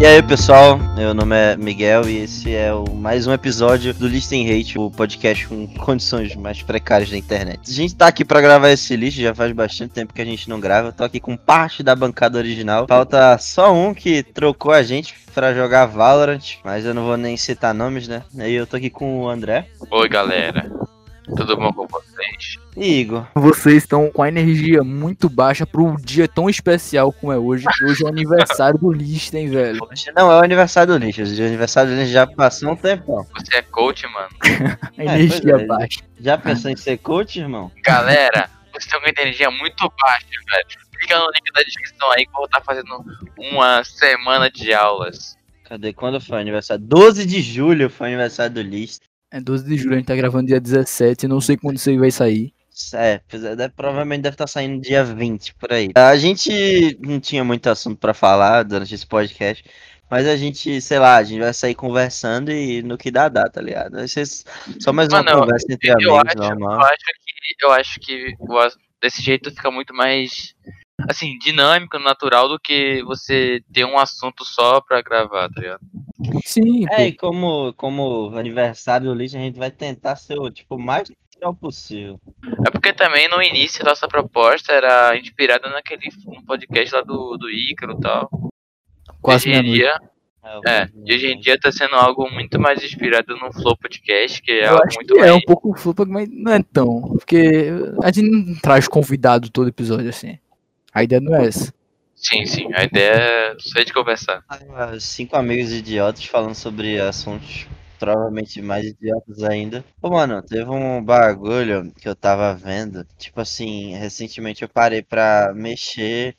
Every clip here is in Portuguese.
E aí, pessoal, meu nome é Miguel e esse é o, mais um episódio do Listen Hate, o podcast com condições mais precárias da internet. A gente tá aqui pra gravar esse lixo, já faz bastante tempo que a gente não grava. tô aqui com parte da bancada original. Falta só um que trocou a gente pra jogar Valorant, mas eu não vou nem citar nomes, né? Aí eu tô aqui com o André. Oi, galera. Tudo bom com vocês? E Igor. Vocês estão com a energia muito baixa para um dia tão especial como é hoje. que Hoje é o aniversário do Listen, velho. Hoje não é o aniversário do lixo, o aniversário do lixo já passou um tempão. Você é coach, mano. A energia pois é. baixa. Já pensou em ser coach, irmão? Galera, vocês estão com energia muito baixa, velho. Clica no link da descrição aí que eu vou estar fazendo uma semana de aulas. Cadê? Quando foi o aniversário? 12 de julho foi o aniversário do lixo. É 12 de julho, a gente tá gravando dia 17. Não sei quando isso aí vai sair. É, é, deve- provavelmente deve estar saindo dia 20 por aí. A gente não tinha muito assunto pra falar durante esse podcast, mas a gente, sei lá, a gente vai sair conversando e no que dá, dá, tá ligado? Ser só mais uma Mano, eu- conversa entre Eu amigos, acho, eu normal. acho que, eu acho que desse jeito fica muito mais, assim, dinâmico, natural do que você ter um assunto só pra gravar, tá ligado? Sim, É, e como, como aniversário do lixo, a gente vai tentar ser o tipo, mais natural possível. É porque também no início nossa proposta era inspirada naquele um podcast lá do, do Ícaro e tal. Quase hoje em dia, É, e hoje em dia tá sendo algo muito mais inspirado no Flow Podcast, que é Eu algo muito que é um pouco flupa, mas não é tão. Porque a gente não traz convidado todo episódio assim. A ideia não é essa. Sim, sim, a ideia é só de conversar. Ah, Cinco amigos idiotas falando sobre assuntos provavelmente mais idiotas ainda. Pô, mano, teve um bagulho que eu tava vendo. Tipo assim, recentemente eu parei pra mexer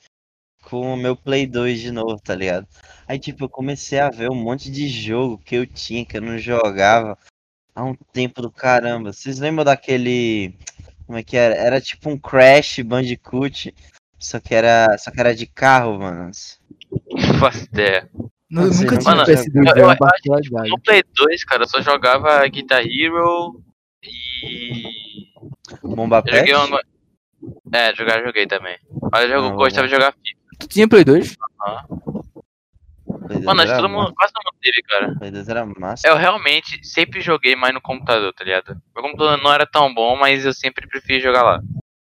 com o meu Play 2 de novo, tá ligado? Aí, tipo, eu comecei a ver um monte de jogo que eu tinha, que eu não jogava há um tempo do caramba. Vocês lembram daquele. Como é que era? Era tipo um Crash Bandicoot. Só que era, só que era de carro, mano. Não faço ideia. Nu- Você Nunca não- tinha Mano, PS2, eu- é eu acho que, particularidade. No Play 2, cara, eu só jogava Guitar Hero e. Bomba Eu joguei uma. É, jogar joguei também. Mas eu jogo- Não, gostava de jogar FIFA. Tu tinha Play 2? Play 2 Mano, acho que todo mundo, quase todo mundo teve, cara. Play 2 era massa. Eu realmente sempre joguei mais no computador, tá ligado? Meu computador não era tão bom, mas eu sempre preferi jogar lá.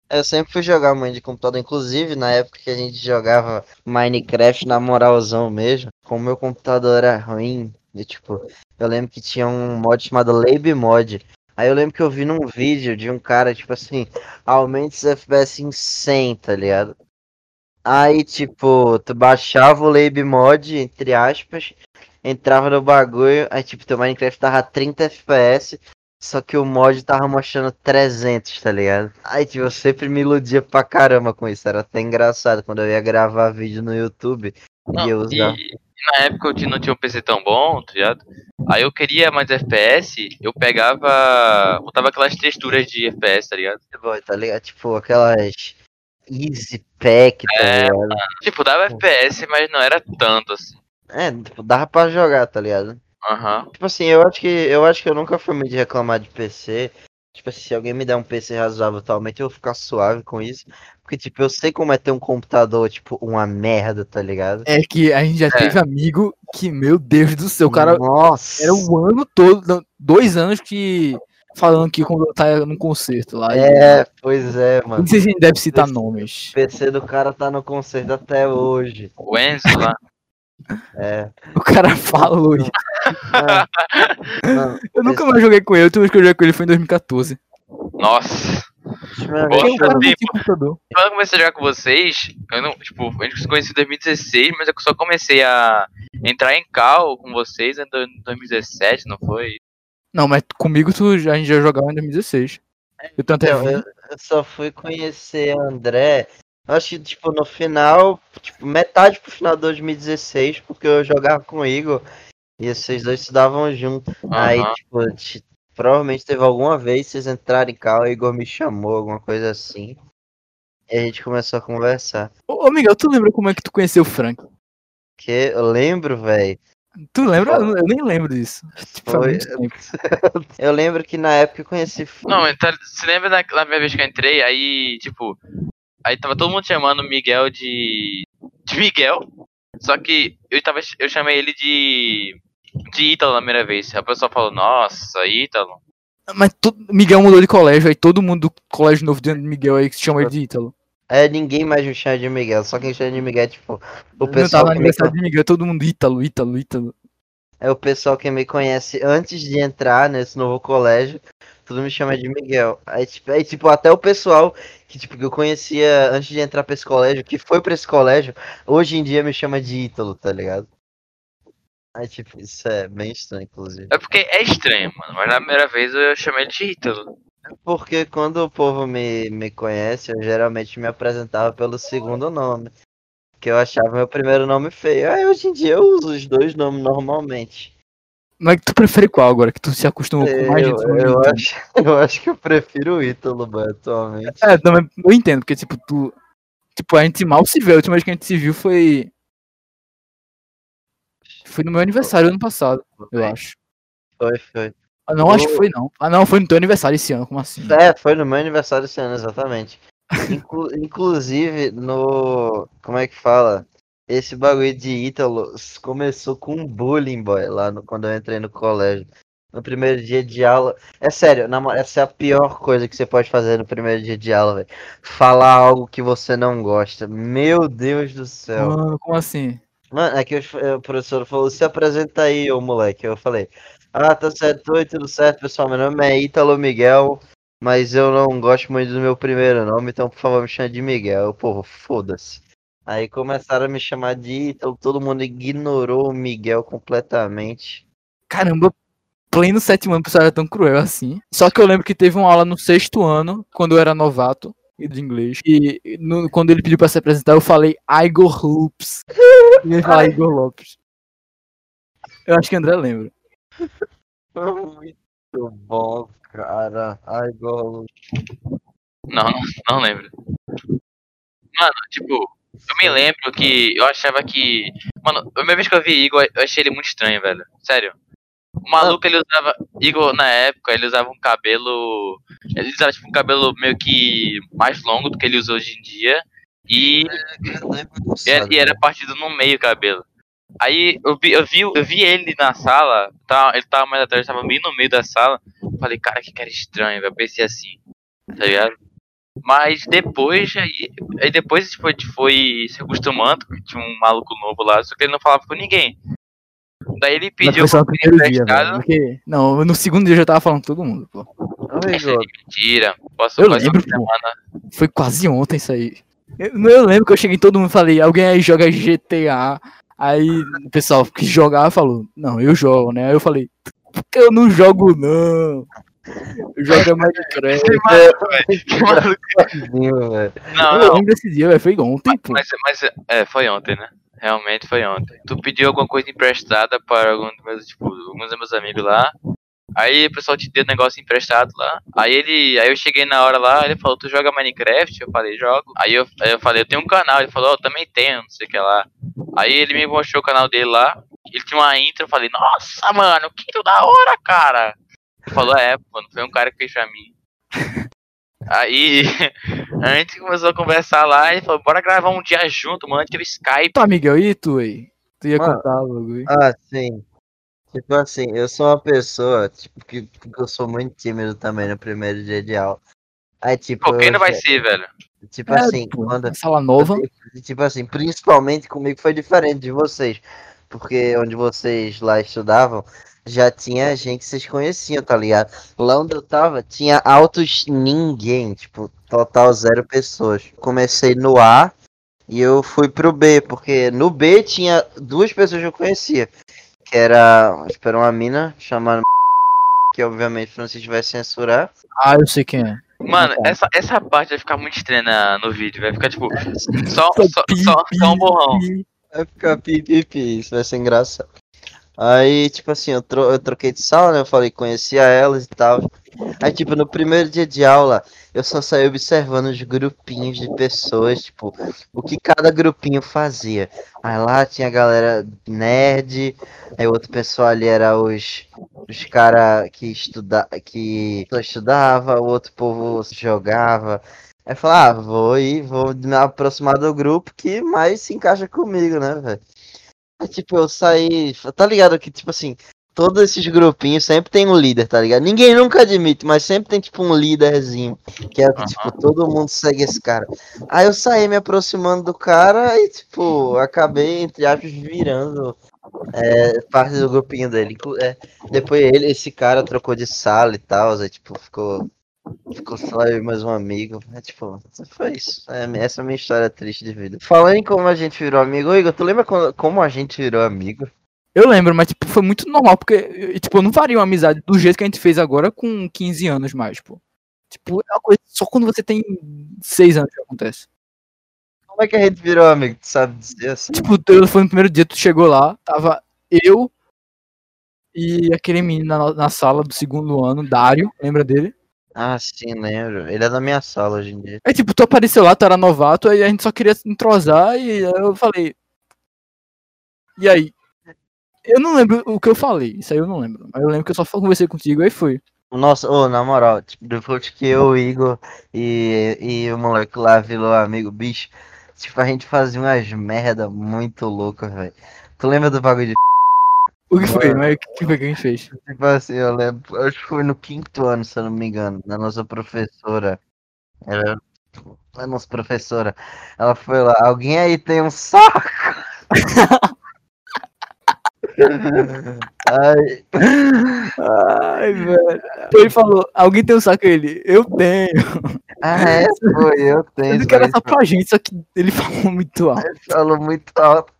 Eu sempre fui jogar muito de computador, inclusive na época que a gente jogava Minecraft na moralzão mesmo, como meu computador era ruim, e, tipo, eu lembro que tinha um mod chamado Lab Mod. Aí eu lembro que eu vi num vídeo de um cara, tipo assim, aumente os FPS em 100, tá ligado? Aí, tipo, tu baixava o Lab Mod, entre aspas, entrava no bagulho, aí, tipo, teu Minecraft tava 30 FPS, só que o mod tava mostrando 300, tá ligado? Aí, tipo, eu sempre me iludia pra caramba com isso. Era até engraçado quando eu ia gravar vídeo no YouTube Não, e eu usava. e na época eu não tinha um PC tão bom, tá ligado? Aí eu queria mais FPS, eu pegava. botava aquelas texturas de FPS, tá ligado? Boy, tá ligado? Tipo, aquelas Easy Pack, tá É, ligado? Tipo, dava FPS, mas não era tanto assim. É, tipo, dava pra jogar, tá ligado? Aham. Tipo assim, eu acho que eu acho que eu nunca fui muito de reclamar de PC. Tipo assim, se alguém me der um PC razoável atualmente, eu vou ficar suave com isso. Porque, tipo, eu sei como é ter um computador, tipo, uma merda, tá ligado? É que a gente já teve amigo que, meu Deus do céu, o cara Nossa! era o ano todo, dois anos que falando que quando tá num concerto lá. e- É, pois é, mano. Não sei se a gente deve citar nomes. O PC do cara tá no concerto até hoje. O Enzo lá. É. O cara falou isso. Mano, Eu nunca mais joguei com ele, a última vez que eu joguei com ele foi em 2014. Nossa. o eu- não tinha computador. Quando eu comecei a jogar com vocês, eu não, tipo, a gente se conheceu em 2016, mas eu só comecei a entrar em cal com vocês em do- 2017, não foi? Não, mas comigo tu, já- a gente já jogava em 2016. Eu tanto é Então, eu, eu só fui conhecer André, acho que, tipo, no final, tipo, metade pro final de 2016, porque eu jogava com o Igor e vocês dois estudavam junto. Aí, Aham. tipo, te- provavelmente teve alguma vez vocês entraram em carro, o Igor me chamou, alguma coisa assim. E a gente começou a conversar. Ô, ô, Miguel, tu lembra como é que tu conheceu o Frank? Que eu lembro, velho. Tu lembra? Eu eu nem lembro disso. Tipo, Foi-. Eu lembro que na época eu conheci. Não, então, você lembra da, da primeira vez que eu entrei, aí, tipo, aí tava todo mundo chamando o Miguel de. De Miguel. Só que eu, tava, eu chamei ele de. de Ítalo na primeira vez. A pessoa falou, nossa, Ítalo. Mas Miguel mudou de colégio, aí todo mundo do colégio novo de Miguel aí que se chama ele de Ítalo. É, ninguém mais me chama de Miguel, só quem chama de Miguel é tipo o Não pessoal tava no que me, aniversário de Miguel, todo mundo Ítalo, Ítalo, Ítalo. é o pessoal que me conhece antes de entrar nesse novo colégio, tudo me chama de Miguel. Aí tipo, aí, tipo, até o pessoal que tipo que eu conhecia antes de entrar pra esse colégio, que foi pra esse colégio, hoje em dia me chama de Ítalo, tá ligado? Aí tipo, isso é bem estranho, inclusive. É porque é estranho, mano. Mas na primeira vez eu chamei ele de Ítalo. Porque quando o povo me, me conhece, eu geralmente me apresentava pelo segundo nome. Que eu achava meu primeiro nome feio. Aí hoje em dia eu uso os dois nomes normalmente. Mas tu prefere qual agora? Que tu se acostumou com mais Eu, gente eu, Ítalo? acho, eu acho que eu prefiro o Ítalo, mano, atualmente. É, também, eu entendo, porque tipo, tu. Tipo, a gente mal se vê. A última vez que a gente se viu foi. Foi no meu aniversário ano passado, eu acho. Foi, foi. Ah, não, acho que foi não. Ah, não, foi no teu aniversário esse ano, como assim? É, foi no meu aniversário esse ano, exatamente. Inclu- inclusive, no. Como é que fala? Esse bagulho de Ítalo começou com um bullying, boy, lá no, quando eu entrei no colégio. No primeiro dia de aula. É sério, na essa é a pior coisa que você pode fazer no primeiro dia de aula, velho. Falar algo que você não gosta. Meu Deus do céu. Mano, como assim? Mano, é que o professor falou, se apresenta aí, ô moleque. Eu falei, ah, tá certo, oi, tudo certo, pessoal. Meu nome é Ítalo Miguel, mas eu não gosto muito do meu primeiro nome, então por favor me chame de Miguel. Povo, foda-se. Aí começaram a me chamar de Ítalo, todo mundo ignorou o Miguel completamente. Caramba, pleno sétimo ano, o pessoal era tão cruel assim. Só que eu lembro que teve uma aula no sexto ano, quando eu era novato de inglês. E no- quando ele pediu pra se apresentar, eu falei Igor Lopes. E ele falou Igor Lopes. Eu acho que André lembra. Foi muito bom, cara. Gol. Não, não, não lembro. Mano, tipo, eu me lembro que eu achava que. Mano, a primeira vez que eu vi Igor, eu achei ele muito estranho, velho. Sério. O maluco, ele usava. Igor, na época, ele usava um cabelo. Ele usava, tipo, um cabelo meio que mais longo do que ele usa hoje em dia. E, e era- e era partido no meio o cabelo. Aí eu vi, eu vi, eu vi ele na sala, tá, ele tava mais atrás, tava bem no meio da sala. Falei, cara, que cara estranho, velho. Pensei assim, tá ligado? Mas depois, aí, aí depois tipo, a gente foi se acostumando, tinha um maluco novo lá, só que ele não falava com ninguém. Daí ele pediu primeiro dia, emprestado. Porque... Não, no segundo dia eu já tava falando com todo mundo, pô. Ai, Igor. Mentira. Posso Eu lembro, uma pô. semana. Foi quase ontem isso aí. Eu, eu lembro que eu cheguei em todo mundo e falei, alguém aí joga GTA. Aí o pessoal que jogava falou, não, eu jogo, né? Aí eu falei, porque eu não jogo não. É Minecraft. Que maluco, velho. Que maluco. Velho. Não, Eu não. velho. Foi ontem, pô. Mas, mas é, foi ontem, né? Realmente foi ontem. Tu pediu alguma coisa emprestada para algum dos meus, tipo, alguns dos meus amigos lá. Aí o pessoal te deu negócio emprestado lá. Aí ele. Aí eu cheguei na hora lá, ele falou, tu joga Minecraft? Eu falei, jogo. Aí eu, aí eu falei, eu tenho um canal. Ele falou, ó, eu também tenho, não sei o que lá. Aí ele me mostrou o canal dele lá. Ele tinha uma intro, eu falei, nossa, mano, que da hora, cara. Ele falou, é, mano, foi um cara que fez pra mim. Aí a gente começou a conversar lá e falou, bora gravar um dia junto, mano, teve Skype. Tá, Miguel, e tu aí? Tu ia Mano. contar o bagulho. Ah, sim. Tipo assim, eu sou uma pessoa, tipo, que, eu sou muito tímido também no primeiro dia de aula. Aí, tipo, Pô, quem não vai ser, velho? tipo É, assim, pô, quando, Sala nova. Tipo assim, principalmente comigo foi diferente de vocês. Porque onde vocês lá estudavam, já tinha gente que vocês conheciam, tá ligado? Lá onde eu tava, tinha altos ninguém, tipo, total zero pessoas. Comecei no A e eu fui pro B, porque no B tinha duas pessoas que eu conhecia. Que era, acho que era uma mina chamada que obviamente Francisco vai censurar. Ah, eu sei quem é. Mano, essa, essa parte vai ficar muito estranha no vídeo, vai ficar tipo, só, Só só, só um borrão. Vai ficar pipipi, isso vai ser engraçado. Aí, tipo assim, eu, tro eu troquei de sala, né? Eu falei, conhecia elas e tal. Aí, tipo, no primeiro dia de aula, eu só saí observando os grupinhos de pessoas, tipo, o que cada grupinho fazia. Aí lá tinha a galera nerd, aí outro pessoal ali era os, os cara que estuda que estudava, o outro povo jogava. Aí falei, ah, vou ir, vou me aproximar do grupo que mais se encaixa comigo, né, velho? Aí, tipo, eu saí. Tá ligado que, tipo assim, todos esses grupinhos sempre tem um líder, tá ligado? Ninguém nunca admite, mas sempre tem, tipo, um líderzinho. Que é o que, Aham. tipo, todo mundo segue esse cara. Aí eu saí me aproximando do cara e, tipo, acabei, entre aspas, virando é, parte do grupinho dele. É, depois ele, esse cara trocou de sala e tal, aí, tipo, ficou. Ficou só eu e mais um amigo. É, tipo, foi isso. É, essa é a minha história triste de vida. Falando em como a gente virou amigo, Igor, tu lembra quando- como a gente virou amigo? Eu lembro, mas tipo, foi muito normal, porque tipo, eu não faria uma amizade do jeito que a gente fez agora com 15 anos mais, pô. Tipo, é uma coisa só quando você tem 6 anos que acontece. Como é que a gente virou amigo? Tu sabe dizer assim? Tipo, eu, foi no primeiro dia, tu chegou lá, tava eu e aquele menino na, na sala do segundo ano, Dário, lembra dele? Ah, sim, lembro. Ele é da minha sala hoje em dia. Aí, tipo, tu apareceu lá, tu era novato, aí a gente só queria se entrosar e aí eu falei. E aí? Eu não lembro o que eu falei, isso aí eu não lembro. Mas eu lembro que eu só conversei contigo, aí foi. Nossa, ô, na moral, tipo, depois que eu, o Igor e, e o moleque lá virou amigo, bicho, tipo, a gente fazia umas merda muito loucas, velho. Tu lembra do bagulho de O que foi? Mas o que foi que a gente fez? Tipo assim, eu lembro, acho que foi no quinto ano, se eu não me engano, da nossa professora. Era a nossa professora. Ela foi lá, alguém aí tem um saco? Ai, Ai, velho. Ele falou, alguém tem um saco ele? Eu tenho. Ah, é, foi, eu tenho. Ele que era só pra gente, só que ele falou muito alto. Ele falou muito alto.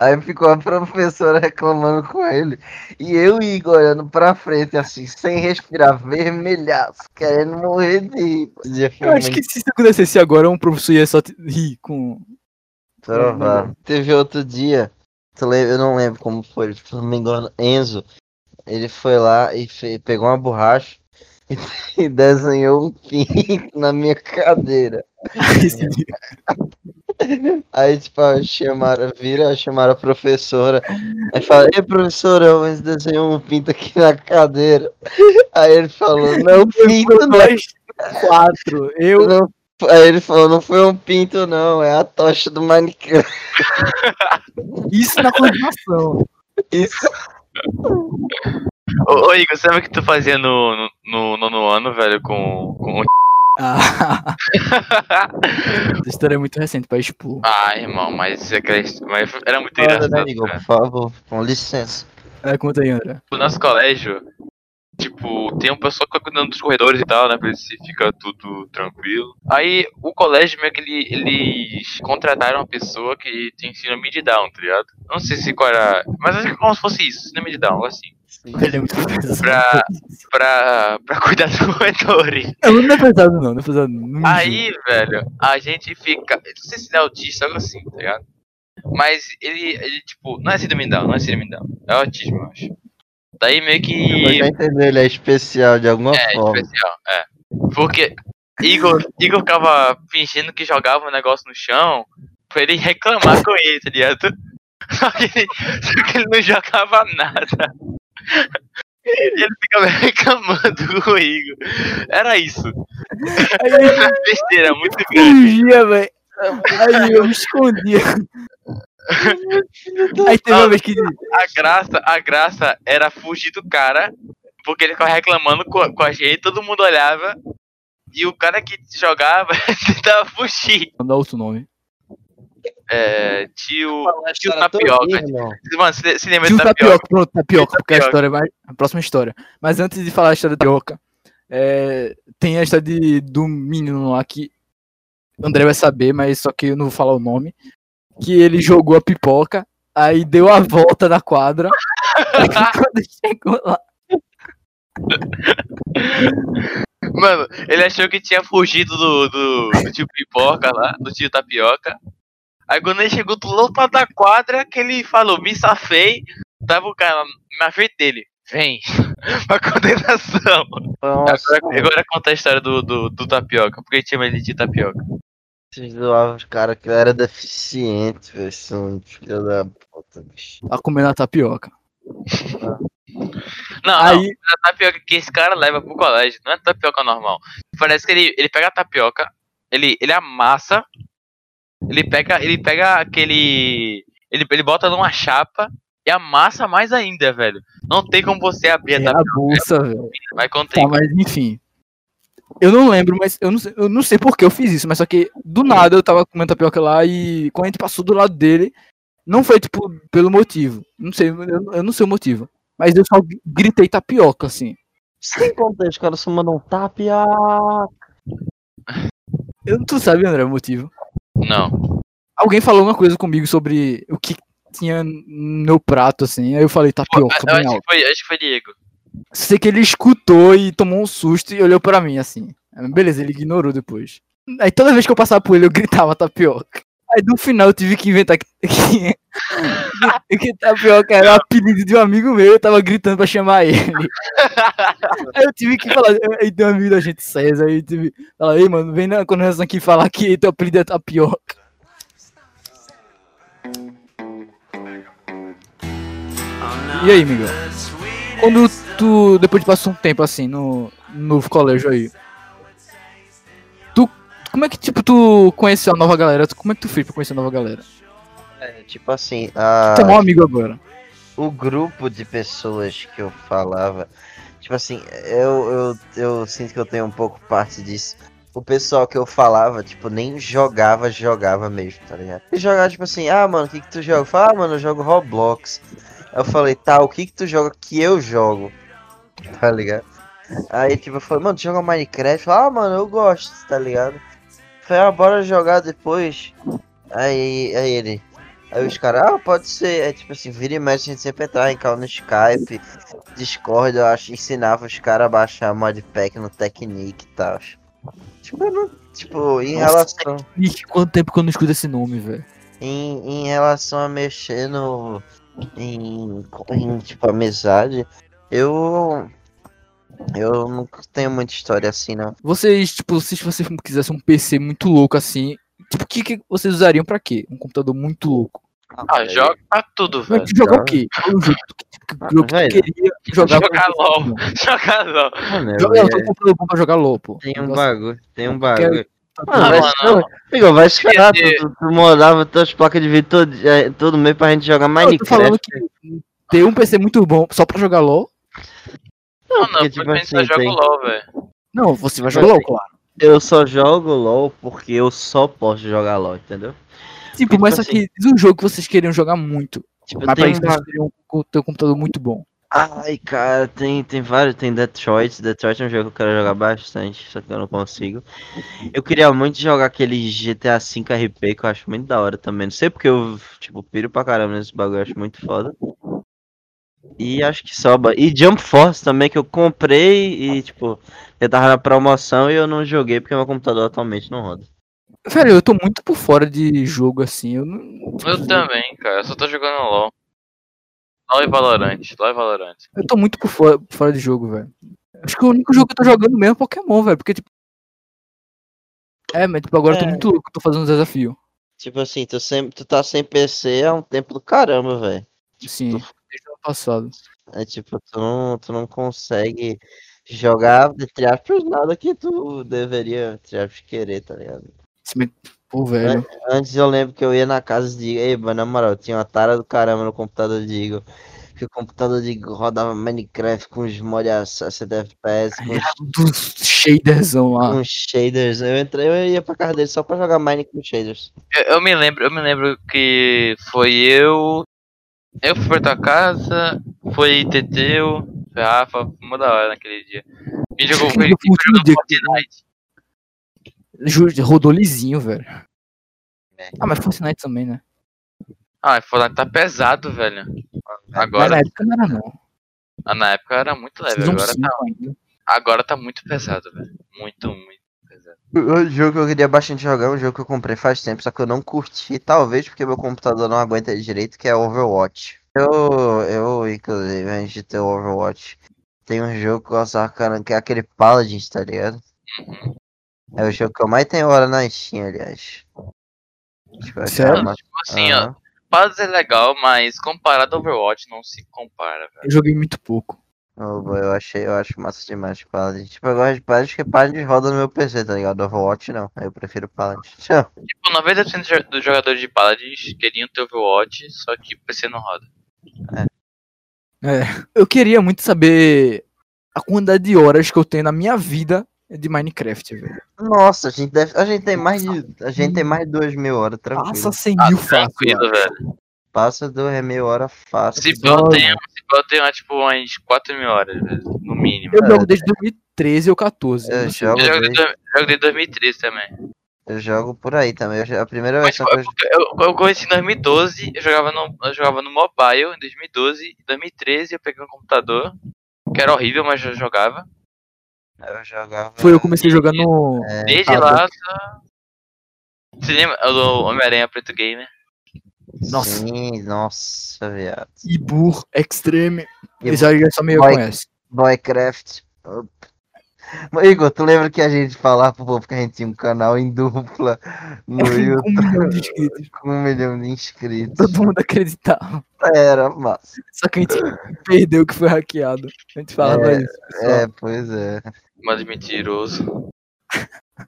Aí ficou a professora reclamando com ele. E eu e Igor olhando pra frente, assim, sem respirar, vermelhaço, querendo morrer de rir. Eu acho que se isso acontecesse agora, um professor ia só rir com. provável. Teve outro dia, eu não lembro como foi, se não me engano, Enzo. Ele foi lá e pegou uma borracha e, desenhou um pinto na minha cadeira. Aí, tipo, chamaram, vira, chamaram a professora. Aí fala, ei, professora, Enzo desenhou um pinto aqui na cadeira. Aí ele falou, não, pinto não. Quatro. Eu, não. Aí ele falou, não foi um pinto, não, é a tocha do Minecraft. isso na coordenação. Isso. Ô, ô Igor, sabe o que tu fazia no, no, no nono ano, velho, com, com o Ah. Essa história é muito recente pra expor. Ah, irmão, mas é mas era muito Fala, né, engraçado. Igor, cara. por favor, com licença. É, conta aí, André. O nosso colégio, tipo, tem um pessoal que fica cuidando dos corredores e tal, né? Pra ver se fica tudo tranquilo. Aí o colégio meio que ele, eles contrataram uma pessoa que tem síndrome de Down, tá ligado? Não sei se qual era. Mas acho que como se fosse isso, síndrome de Down, algo assim. Ele é muito pesado. Pra, pra, pra cuidar dos corredores. Não, não é pesado, não. Não é pesado, não. Aí, velho, a gente fica. eu Não sei se ele é autista, algo assim, tá ligado? Mas ele, ele tipo, não é síndrome Down, não é síndrome Down. É autismo, eu acho. Daí meio que. já entendeu, ele é especial de alguma É, forma. especial, é. Porque Igor, Igor ficava fingindo que jogava um negócio no chão pra ele reclamar com ele, tá ligado? Só que ele, só que ele não jogava nada. E ele ficava reclamando com o Igor. Era isso. Aí Era besteira muito grande. fugia, velho. Aí eu me escondia. Aí teve uma vez que. A graça, a graça era fugir do cara, porque ele ficava reclamando com, com a gente, todo mundo olhava. E o cara que jogava tentava fugir. Não dá outro nome. É, tio. Tio tô Tapioca. Mano, se, se lembra Tio de tapioca? Tapioca, pronto, Tapioca, porque a Tapioca. história vai. A próxima história. Mas antes de falar a história da Tapioca, é, tem a história de, do menino lá que. o André vai saber, mas só que eu não vou falar o nome. Que ele jogou a pipoca, aí deu a volta na quadra. quando chegou lá. Mano, ele achou que tinha fugido do, do, do tio Pipoca lá, do tio Tapioca. Aí quando ele chegou do outro lado da quadra, que ele falou, me safei, tava o cara na frente dele. Vem, pra condenação. Nossa, Agora, agora conta a história do, do, do Tapioca, porque chama ele de Tapioca. Vocês zoavam os caras que era deficiente, velho. São filho da puta, bicho. Tá comendo a tapioca. Não, não, Aí, a tapioca que esse cara leva pro colégio, não é tapioca normal. Parece que ele, ele pega a tapioca, Ele, ele amassa. Ele pega, ele pega aquele. Ele, ele bota numa chapa e amassa mais ainda, velho. Não tem como você abrir a É a tapioca. bolsa, velho. Vai contém. Tá, mas enfim. Eu não lembro, mas eu não, sei, eu não sei por que eu fiz isso, mas só que do nada eu tava comendo tapioca lá e quando a gente passou do lado dele, não foi tipo pelo motivo. Não sei, eu, eu não sei o motivo. Mas eu só gritei tapioca, assim. Sem contexto, cara, só mandou um tapia. Eu, tu sabe, André, o motivo. Não. Alguém falou uma coisa comigo sobre o que tinha no meu prato, assim. Aí eu falei Pô, tapioca, eu bem acho que, foi, acho que foi Diego. Sei que ele escutou e tomou um susto e olhou pra mim, assim. Beleza, ele ignorou depois. Aí toda vez que eu passava por ele, eu gritava tapioca. Aí no final eu tive que inventar que, que, que tapioca era o apelido de um amigo meu, eu tava gritando pra chamar ele. Aí eu tive que falar, aí tem um amigo da gente, César, aí eu tive que falar, ei mano, vem na, quando nós aqui falar que teu apelido é tapioca. E aí, Miguel? Quando tu, depois de passar um tempo assim no, no colégio aí, como é que, tipo, tu conheceu a nova galera? Como é que tu fez pra conhecer a nova galera? É, tipo assim, a... Tu é maior amigo agora. o grupo de pessoas que eu falava, tipo assim, eu, eu, eu sinto que eu tenho um pouco parte disso. O pessoal que eu falava, tipo, nem jogava, jogava mesmo, tá ligado? E jogava, tipo assim, ah, mano, o que que tu joga? Eu falava, ah, mano, eu jogo Roblox. Eu falei, tá, o que que tu joga que eu jogo? Tá ligado? Aí, tipo, eu falei, mano, tu joga Minecraft? Eu falei, ah, mano, eu gosto, tá ligado? Falei, ah, bora jogar depois. Aí, aí ele, Aí os caras, ah, pode ser. É tipo assim, vira e mexe, a gente sempre entrava em call no Skype, Discord, eu acho, ensinava os caras a baixar modpack no Technique e tal. Tipo, não, tipo, em Nossa, relação. Ih, quanto tempo que eu não escuto esse nome, velho. Em, em relação a mexer no. Em, em tipo, amizade, eu. Eu não tenho muita história assim, não. Vocês, tipo, se vocês quisessem um PC muito louco assim, tipo, o que, que vocês usariam pra quê? Um computador muito louco. Ah, joga pra tudo, Mas velho. tu jogar o joga. quê? Qual o jogo que, queria jogar? jogar LOL. Joga LOL. Mano, Joga, eu tô um bom pra jogar LOL, pô. Tem um bagulho, tem um bagulho. tá Mano, vai, mano, não, Amigo, vai esperar, tu, tu, tu morava tuas placas de vídeo todo, eh, todo mês pra gente jogar Não, eu tô falando Minecraft. que ter um PC muito bom só pra jogar LOL. Não, não, porque, tipo só assim, joga tem- LOL, velho. Não, você vai Tipo jogar LOL, assim, claro. Eu só jogo LOL porque eu só posso jogar LOL, entendeu? Tipo, tipo mas só assim- que diz um jogo que vocês queriam jogar muito. Tipo, Mas pra isso um vocês teriam um computador muito bom. Ai, cara, tem, tem vários, tem Detroit. Detroit é um jogo que eu quero jogar bastante, só que eu não consigo. Eu queria muito jogar aquele GTA V RP, que eu acho muito da hora também. Não sei porque eu, tipo, piro pra caramba nesse bagulho, eu acho muito foda. E acho que soba. E Jump Force também, que eu comprei e, tipo, eu tava na promoção e eu não joguei porque meu computador atualmente não roda. Velho, eu tô muito por fora de jogo assim. Eu, não, tipo, Eu também, cara. Eu só tô jogando LOL. LOL e Valorant. LOL e Valorant. eu tô muito por fora, por fora de jogo, velho. Acho que o único jogo que eu tô jogando mesmo é Pokémon, velho. Porque, tipo. É, mas tipo, agora eu tô É. muito louco, tô fazendo um desafio. Tipo assim, tu, sem, tu tá sem PC há um tempo do caramba, velho. Sim, desde o ano passado. É tipo, tu não, tu não consegue jogar, entre aspas, nada que tu deveria, entre aspas, querer, tá ligado? Pô, velho. Antes eu lembro que eu ia na casa de Igor, ei, mas na moral, tinha uma tara do caramba no computador de Igor. Que o computador de Igor rodava Minecraft com os mods a 60 FPS, com, os- Dos shaderzão lá. com os shaders. Eu entrei, eu ia pra casa dele só pra jogar Mine com shaders. Eu, eu me lembro, eu me lembro que foi eu. Eu fui pra tua casa, foi Teteu, foi Rafa, foi uma da hora naquele dia. Gente jogou, foi, foi Fortnite. Rodou lisinho, velho. É. Ah, mas Fortnite também, né? Ah, Fortnite tá pesado, velho. Mas Agora, na época não era, não. ah, na época era muito leve, agora 5 tá, ainda. agora tá muito pesado, velho. Muito, muito. O jogo que eu queria bastante jogar é um jogo que eu comprei faz tempo, só que eu não curti, talvez porque meu computador não aguenta ele direito, que é Overwatch. Eu, eu, inclusive, antes de ter o Overwatch, tem um jogo que eu gosto bacana, que é aquele Paladins, tá ligado? Uhum. É o jogo que eu mais tenho hora na Steam, aliás. Tipo, eu Sério? massa. Tipo assim, ó, Aham. Paladins é legal, mas comparado ao Overwatch não se compara, velho. Eu joguei muito pouco. Boy, eu achei, eu acho massa demais de Paladin. Tipo, eu gosto de Paladin porque Paladin roda no meu PC, tá ligado? Overwatch não, aí eu prefiro Paladin. Tchau. Tipo, 90% dos jo- dos jogadores de Paladins queriam ter Overwatch, só que o PC não roda. Eu queria muito saber a quantidade de horas que eu tenho na minha vida de Minecraft, velho. Nossa, a gente deve, a gente tem mais de, a gente tem mais de duas mil horas, tranquilo. Passa 100 Ah, mil fácil. tranquilo, velho. Passa duas mil horas fácil. Se eu tenho, se eu tenho tipo umas 4 mil horas, no mínimo. Eu jogo desde 2013 ou 14. Eu jogo Eu jogo desde- jogo desde 2013 também. Eu jogo por aí também. A primeira versão que eu eu, eu conheci em 2012, eu jogava, no, eu jogava no mobile em 2012, em 2013 eu peguei um computador, que era horrível, mas eu jogava. Eu jogava. Foi eu comecei jogando no. É, Desde lá, só... Você lembra do Homem-Aranha Preto Gamer? Nossa. Sim, nossa, viado. Ibur Extreme. Esse aí só meio Boy- conhece. Boycraft. Mas, Igor, tu lembra que a gente falava pro povo que a gente tinha um canal em dupla no Com um YouTube milhão de inscritos. com um milhão de inscritos? Todo mundo acreditava. Era massa. Só que a gente perdeu que foi hackeado. A gente falava É, isso. pessoal. É, pois é. Mas mentiroso.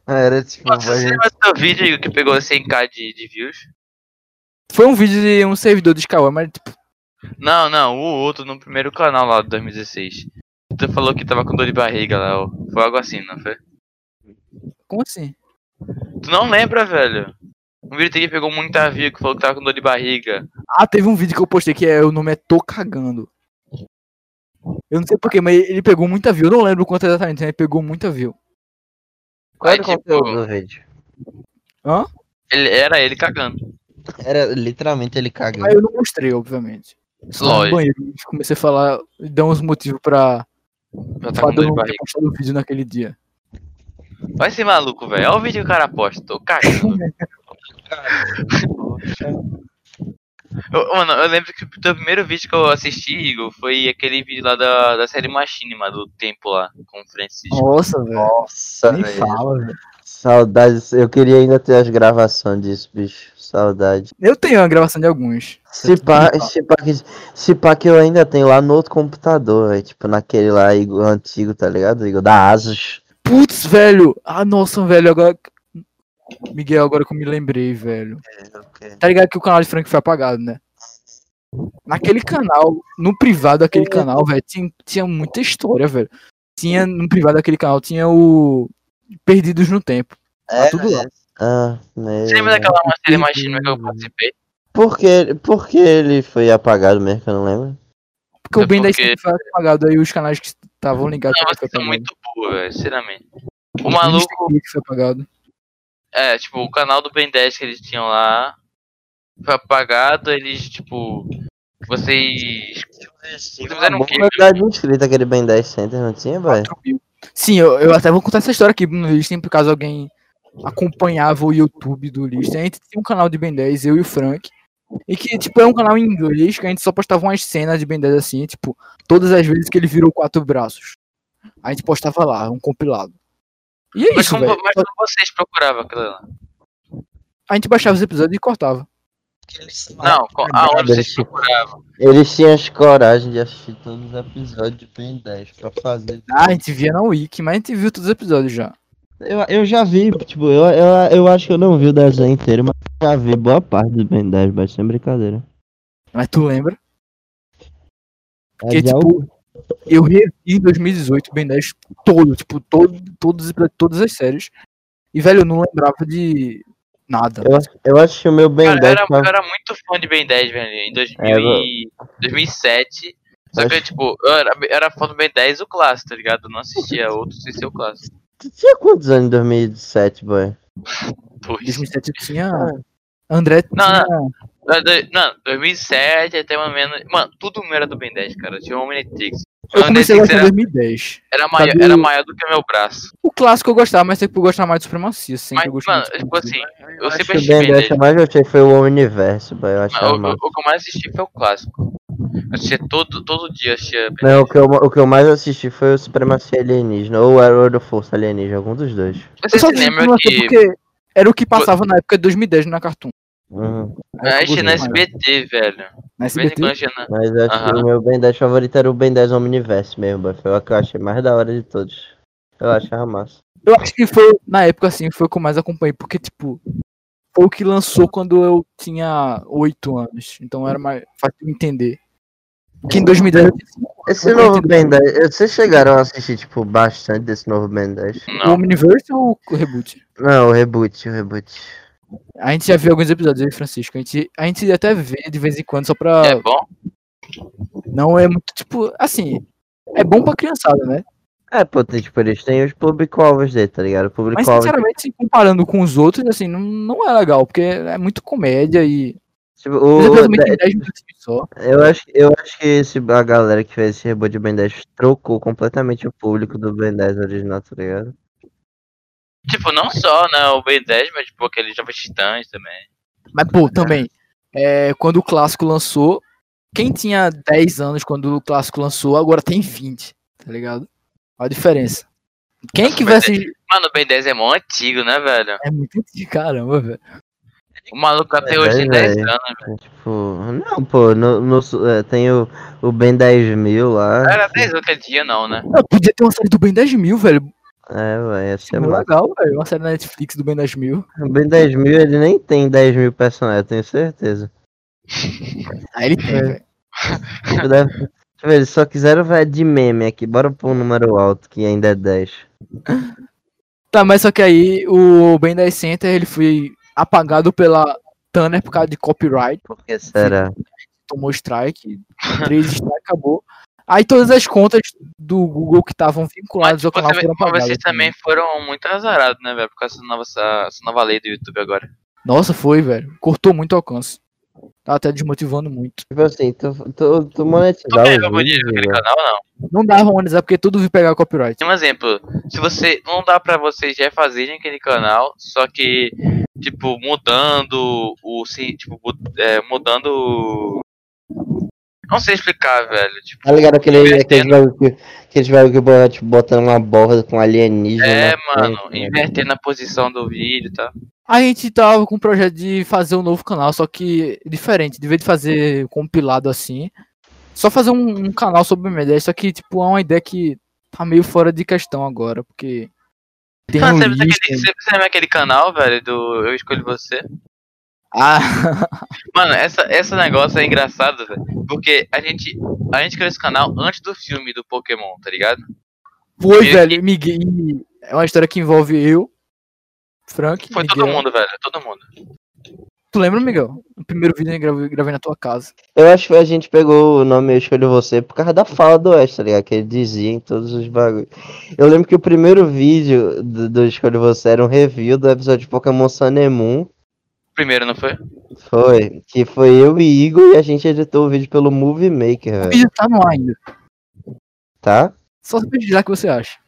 Era tipo. Nossa, você gente- lembra do teu vídeo Igor, que pegou 100k de, de views? Foi um vídeo de um servidor de Kawa, mas tipo, Não, não, o outro no primeiro canal lá de 2016. Tu falou que tava com dor de barriga lá, ó. Foi algo assim, não foi? como assim? Tu não lembra, velho? Um vídeo que pegou muita view que falou que tava com dor de barriga. Ah, teve um vídeo que eu postei que é, o nome é Tô Cagando. Eu não sei porquê, mas ele pegou muita view. Eu não lembro quanto exatamente, mas ele pegou muita view. Qual era o Aí, tipo, conteúdo do vídeo? Hã? Ele, era ele cagando. Era literalmente ele Aí cagando. eu não mostrei, obviamente. Só no banheiro. Comecei a falar, dar uns motivos pra, Já tá pra não ter postado o vídeo naquele dia. Vai ser maluco, velho. Olha o vídeo que o cara posta. Tô cagando. Eu- mano, eu lembro que o teu primeiro vídeo que eu assisti, Igor, foi aquele vídeo lá da, da série Machine, mano, do tempo lá, com o Francisco. Nossa, velho. Nossa, Nem velho. fala, velho. Saudades. Eu queria ainda ter as gravações disso, bicho. Saudade. Eu tenho a gravação de alguns. Se pá, se, pá que, se pá que eu ainda tenho lá no outro computador, véio, tipo naquele lá antigo, tá ligado? Igor da Asus. Putz, velho! Ah, nossa, velho, agora. Miguel, agora que eu me lembrei, velho. Tá ligado que o canal de Frank foi apagado, né? Naquele canal, no privado daquele canal, velho, tinha, tinha muita história, velho. Tinha, no privado daquele canal, tinha o. Perdidos no Tempo. Tá tudo lá. Ah, meu. Você lembra daquela série Machine que eu participei? Por que, por que ele foi apagado mesmo, que eu não lembro? Porque o É Ben 10 porque- foi apagado, aí os canais que estavam ligados Não, vocês são apagado. muito burros, velho, sinceramente. O O maluco. Geek foi apagado. é, tipo, o canal do Ben 10 que eles tinham lá foi apagado, eles, tipo, vocês... fizeram o quê? Ben 10 não tinha, velho? 4 mil. Sim, eu, eu até vou contar essa história aqui no Listem, por caso alguém acompanhava o YouTube do Listem. A gente tinha um canal de Ben 10, eu e o Frank. E que, tipo, é um canal em inglês que a gente só postava umas cenas de Ben 10 assim, tipo, todas as vezes que ele virou quatro braços. A gente postava lá, um compilado. E é Mas isso, como, mas como vocês procuravam aquilo? A gente baixava os episódios e cortava. Não, aonde vocês Eles- procuravam? Eles tinham as coragem de assistir todos os episódios de Ben 10 pra fazer. Ah, a gente via na Wiki, mas a gente viu todos os episódios já. Eu, eu já vi, tipo, eu, eu, eu acho que eu não vi o desenho inteiro, mas já vi boa parte do Ben 10, mas sem brincadeira. Mas tu lembra? Porque, É, já tipo, eu revi em 2018 o Ben 10 todo, tipo, todo, todos, todas as séries. E, velho, eu não lembrava de nada. Eu, eu acho que o meu Ben Cara, eu 10 era, eu tava- era muito fã de Ben 10, velho, em 2000 É, e 2007. Só que, Acho- tipo, eu era, eu era fã do Ben 10 o clássico, tá ligado? Eu não assistia outros sem ser o clássico. Tu tinha quantos anos em 2007, boy? Em Dois. 2007 tinha. André Não, tinha. Não, do- Não, 2007 até mais ou menos. Mano, tudo era do Ben 10, cara. Tinha o Omnitrix. O Eu comecei a Omnitrix gostar em era, 2010. era, maior, Sabe- era maior do que o meu braço. O clássico eu gostava, mas sempre eu gostava mais de Supremacia. Sempre eu Mas, gostei mano, tipo assim, eu Acho sempre o Ben Ben 10 10. que eu mais gostei foi o Universo, boy. Eu achava o, o que eu mais assisti foi o clássico. Eu assistia todo, todo dia, assistia Não, o que, eu, o que eu mais assisti foi o Supremacia Alienígena, ou era o do Força Alienígena, algum dos dois. Você Eu só se lembra que. porque era o que passava na época de 2010 na Cartoon. Uhum. Eu achei mais. SBT, velho. Na SBT? na- Mas eu acho que Aham. o meu Ben 10 favorito era o Ben 10 Omniverse mesmo, boy. Foi o que eu achei mais da hora de todos. Eu achava massa. Eu acho que foi, na época, assim, foi o que eu mais acompanhei, porque, tipo, foi o que lançou quando eu tinha 8 anos. Então era mais fácil de entender. Que em 2010 eu tinha cinco anos, Esse novo. Ben 10, vocês chegaram a assistir, tipo, bastante desse novo Ben 10? O Não. Omniverse ou o reboot? Não, o reboot, o reboot. A gente já viu alguns episódios aí, Francisco. A gente, a gente até vê de vez em quando, só pra. É bom? Não é muito, tipo, assim. É bom pra criançada, né? É, pô, tem, tipo, eles têm os público-alvos dele, tá ligado? O Mas, sinceramente, comparando com os outros, assim, não, não é legal, porque é muito comédia e. Tipo, o, episódios o- tem 10 minutos só. eu, acho, eu acho que esse, a galera que fez esse reboot de Ben 10 trocou completamente o público do Ben 10 original, tá ligado? Tipo, não só, né, o Ben 10, mas tipo, aquele Jovens Titãs também. Mas, pô, também, é, quando o clássico lançou, quem tinha 10 anos quando o clássico lançou, agora tem 20, tá ligado? Olha a diferença. Quem que vai Mas assistir. Mano, o Ben 10 é mó antigo, né, velho? É muito de caramba, velho. O maluco até É, hoje tem 10 velho. anos, velho. Tipo, não, pô, no, no- é, tem o, o Ben 10 mil lá. Era 10 outro dia, não, né? Ah, Podia ter uma série do Ben 10 mil, velho. É, velho, ia ser É legal, velho. Uma série na Netflix do Ben 10 mil. O Ben 10 mil, ele nem tem 10 mil personagens, eu tenho certeza. Aí ele tem, É. velho. Deve- Deixa eu ver, eles só quiseram ver de meme aqui, bora pôr um número alto, que ainda é 10. Tá, mas só que aí o Ben 10 Center ele foi apagado pela Tanner por causa de copyright. Por que será? Tomou strike, três strike, acabou. Aí todas as contas do Google que estavam Mas, vinculadas ao tipo, canal também- foram mas apagadas. vocês também foram muito azarados, né, velho? Por causa dessa nova, essa, essa nova lei do YouTube agora. Nossa, foi, velho. Cortou muito o alcance. Tá até desmotivando muito. Tipo assim, tu, tu, tu Tu monetizar pega naquele velho. canal, não? Não dava monetizar porque tudo vi pegar copyright. Um exemplo. Se você. Não dá pra vocês já fazerem aquele canal, só que, tipo, mudando o. Tipo, é, mudando. Não sei explicar, velho. Tipo, Tá ligado aquele, aquele jogo que, aquele jogo que bota, tipo, botando uma borda com alienígena. É, mano, frente, né? invertendo a posição do vídeo e tal. A gente tava com o projeto de fazer um novo canal, só que diferente. De vez de fazer compilado assim, só fazer um, um canal sobre o M10. Só que, tipo, é uma ideia que tá meio fora de questão agora, porque. Tem Mano, um você, lembra list, daquele, você você lembra aquele canal, velho, do Eu Escolho Você? Ah, Mano, essa, esse negócio é engraçado, velho. Porque a gente, a gente criou esse canal antes do filme do Pokémon, tá ligado? foi, E- velho. Miguel, e é uma história que envolve eu, Frank. Foi Miguel. todo mundo, velho. Todo mundo. Tu lembra, Miguel? O primeiro vídeo eu gravei, gravei na tua casa. Eu acho que a gente pegou o nome Eu Escolho Você por causa da fala do West, tá ligado? Que ele dizia em todos os bagulhos. Eu lembro que o primeiro vídeo do, do Escolho Você era um review do episódio de Pokémon Sun Moon. Primeiro, não foi? Foi. Que foi eu e Igor e a gente editou o vídeo pelo Movie Maker, O vídeo tá no ar ainda. Tá? Só se pesquisar o que você acha.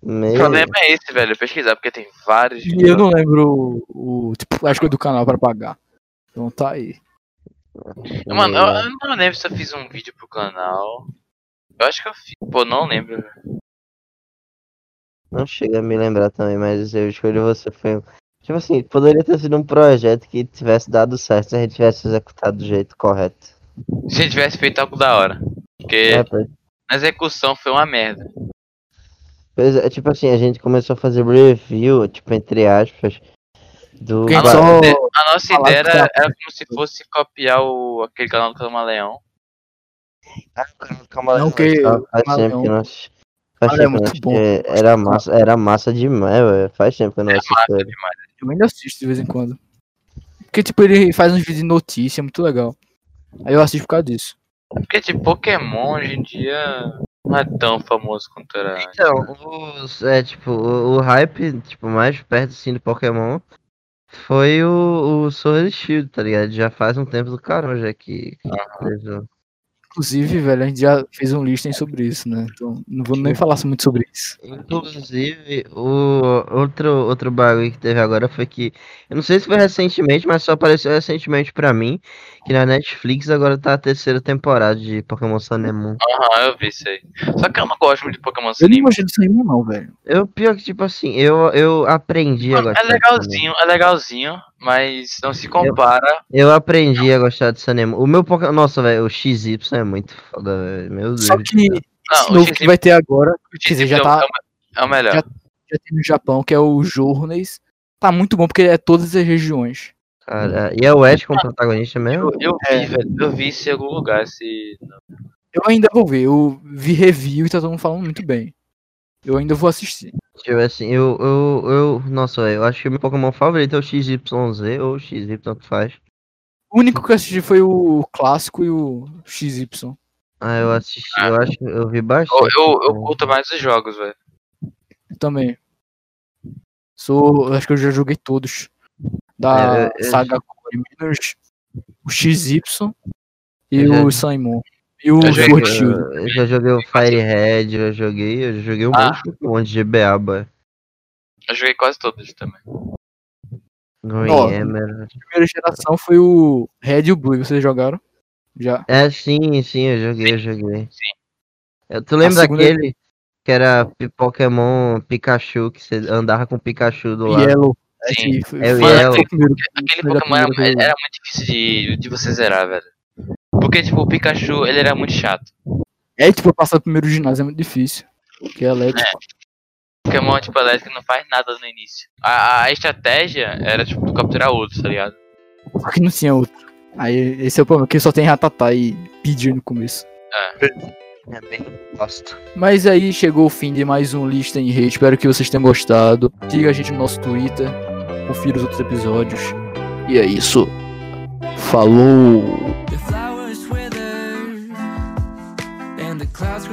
O problema é esse, velho. Pesquisar, porque tem vários. E eu não lembro o, o tipo, as coisas do canal pra pagar. Então tá aí. Mano, eu, eu não lembro se eu fiz um vídeo pro canal. Eu acho que eu fiz. Pô, não lembro. Não chega a me lembrar também, mas eu escolhi você foi. Tipo assim, poderia ter sido um projeto que tivesse dado certo se a gente tivesse executado do jeito correto. Se a gente tivesse feito algo da hora. Porque É, na execução foi uma merda. pois é, tipo assim, a gente começou a fazer review, tipo, entre aspas, do. A só- nossa, ide- a nossa ideia era, tá- era como se fosse copiar o, aquele canal do Camaleão. Ah, calma, calma, Não, que- faz Camaleão- tempo que nós. Faz Camaleão é tempo que nós- Era massa, era massa demais, velho. Faz tempo que eu não É assisto massa demais. Eu ainda assisto de vez em quando. Porque, tipo, ele faz uns vídeos de notícia, muito legal. Aí eu assisto por causa disso. Porque, tipo, Pokémon hoje em dia não é tão famoso quanto era. Então, os, é, tipo, o, o hype, tipo, mais perto assim do Pokémon foi o, o Sword Shield, tá ligado? Já faz um tempo do caramba já que. que Inclusive, velho, a gente já fez um listing sobre isso, né? Então não vou nem falar muito sobre isso. Inclusive, o outro, outro bagulho que teve agora foi que. Eu não sei se foi recentemente, mas só apareceu recentemente pra mim. Que na Netflix agora tá a terceira temporada de Pokémon Moon. Aham, eu vi isso aí. Só que eu não gosto muito de Pokémon Eu Sun não imagino isso nenhum, não, velho. Eu, pior que, tipo assim, eu, eu aprendi agora. É legalzinho, é legalzinho. Mas não se compara. Eu aprendi a gostar de Sanemon. O meu Pokémon. Nossa, velho, o XY é muito foda, velho. Meu Deus. Só que Não, esse o novo XY que vai ter agora, O XY já é o- tá- é o- é o melhor. já- já tem no Japão, que é o Journeys. Tá muito bom porque é todas as regiões. Cara, e é o Ash como protagonista mesmo? Eu, eu É. vi, velho. Eu vi em algum lugar. Esse... Eu ainda vou ver, eu vi review e tá todo mundo falando muito bem. Eu ainda vou assistir. Eu ver assim, eu, eu, eu. Nossa, eu acho que o meu Pokémon favorito é o XYZ ou o XY, tanto faz. O único que eu assisti foi o clássico e o XY. Ah, eu assisti, Ah. eu acho que eu vi Eu, bastante. eu, eu Pokémon. curto mais os jogos, velho. Eu também. Sou. Acho que eu já joguei todos. Da É, eu- eu- saga Core, menos o XY e Eu já- o Simon. E o Eu joguei- Sword Shield. Eu, já joguei o Fire Red, eu joguei, eu joguei um Ah. monte de boy. Eu joguei quase todos também. Ó, Emerald. A primeira geração foi o Red e o Blue. Vocês jogaram? Já. É, sim, sim, eu joguei, eu joguei. sim. Eu- Tu lembra segunda- daquele que era Pokémon Pikachu, que você andava com o Pikachu do lado? Yellow. Sim. É o foi Yellow. Aquele Pokémon era, era muito difícil de, de você zerar, velho. Porque, tipo, o Pikachu, ele era muito chato. É, tipo, passar o primeiro ginásio é muito difícil. Porque é elétrico. Pokémon, tipo, elétrico não faz nada no início. A, a estratégia era, tipo, tu capturar outros, tá ligado? Só que não tinha outro. Aí esse é o problema, que só tem Ratatá e Pidgey no começo. É bem bosta. Mas aí chegou o fim de mais um Lista em Rede. Espero que vocês tenham gostado. Siga a gente no nosso Twitter. Confira os outros episódios. E é isso. Falou! Clouds